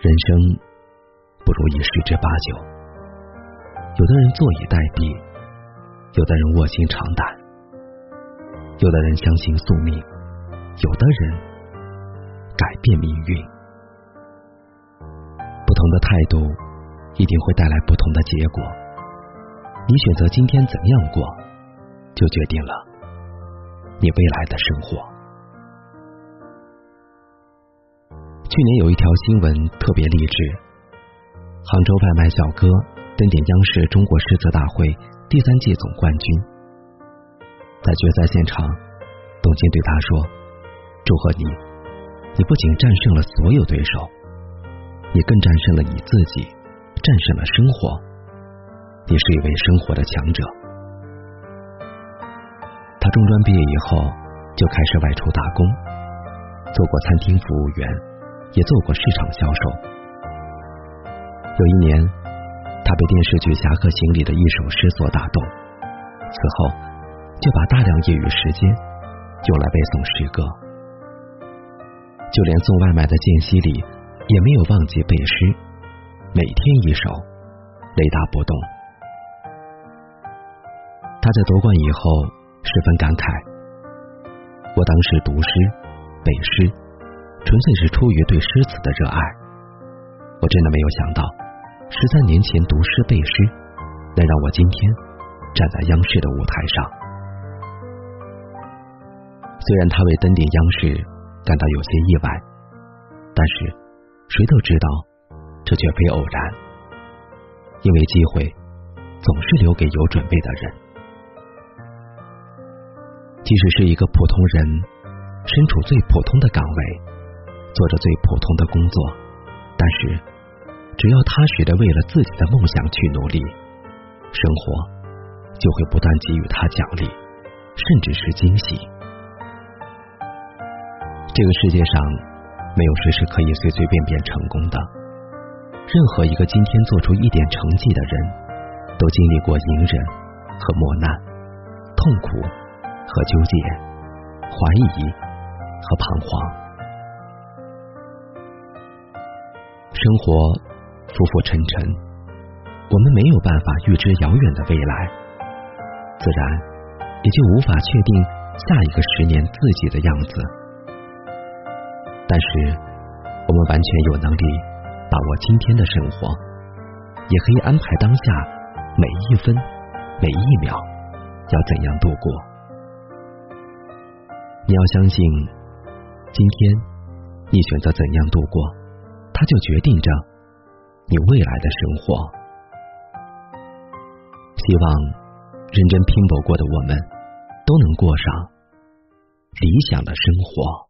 人生不如意十之八九。有的人坐以待毙，有的人卧薪尝胆，有的人相信宿命，有的人改变命运。不同的态度一定会带来不同的结果。你选择今天怎样过，就决定了你未来的生活。去年有一条新闻特别励志，杭州外卖小哥登顶央视中国诗词大会第三届总冠军。在决赛现场，董卿对他说：“祝贺你，你不仅战胜了所有对手，你更战胜了你自己，战胜了生活。你是一位生活的强者。”他中专毕业以后就开始外出打工，做过餐厅服务员。也做过市场销售。有一年，他被电视剧《侠客行》里的一首诗所打动，此后就把大量业余时间用来背诵诗歌。就连送外卖的间隙里，也没有忘记背诗，每天一首，雷打不动。他在夺冠以后十分感慨：“我当时读诗，背诗。”纯粹是出于对诗词的热爱，我真的没有想到，十三年前读诗背诗，能让我今天站在央视的舞台上。虽然他为登顶央视感到有些意外，但是谁都知道，这绝非偶然，因为机会总是留给有准备的人。即使是一个普通人，身处最普通的岗位。做着最普通的工作，但是只要踏实的为了自己的梦想去努力，生活就会不断给予他奖励，甚至是惊喜。这个世界上没有谁是可以随随便便成功的，任何一个今天做出一点成绩的人，都经历过隐忍和磨难，痛苦和纠结，怀疑和彷徨。生活浮浮沉沉，我们没有办法预知遥远的未来，自然也就无法确定下一个十年自己的样子。但是，我们完全有能力把握今天的生活，也可以安排当下每一分每一秒要怎样度过。你要相信，今天你选择怎样度过。它就决定着你未来的生活。希望认真拼搏过的我们，都能过上理想的生活。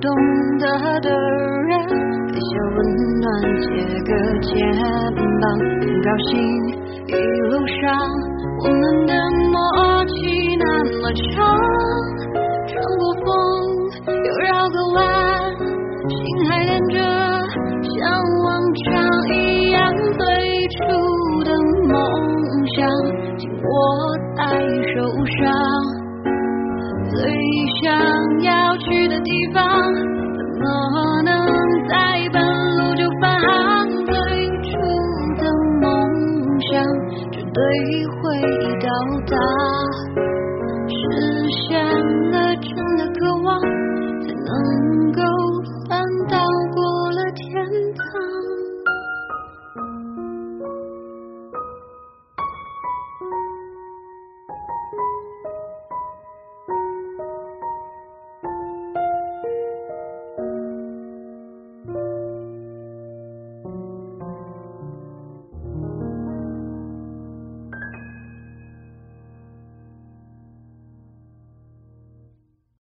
懂得的人，给些温暖，借个肩膀，很高兴一路上我们的默契。那么长已到达。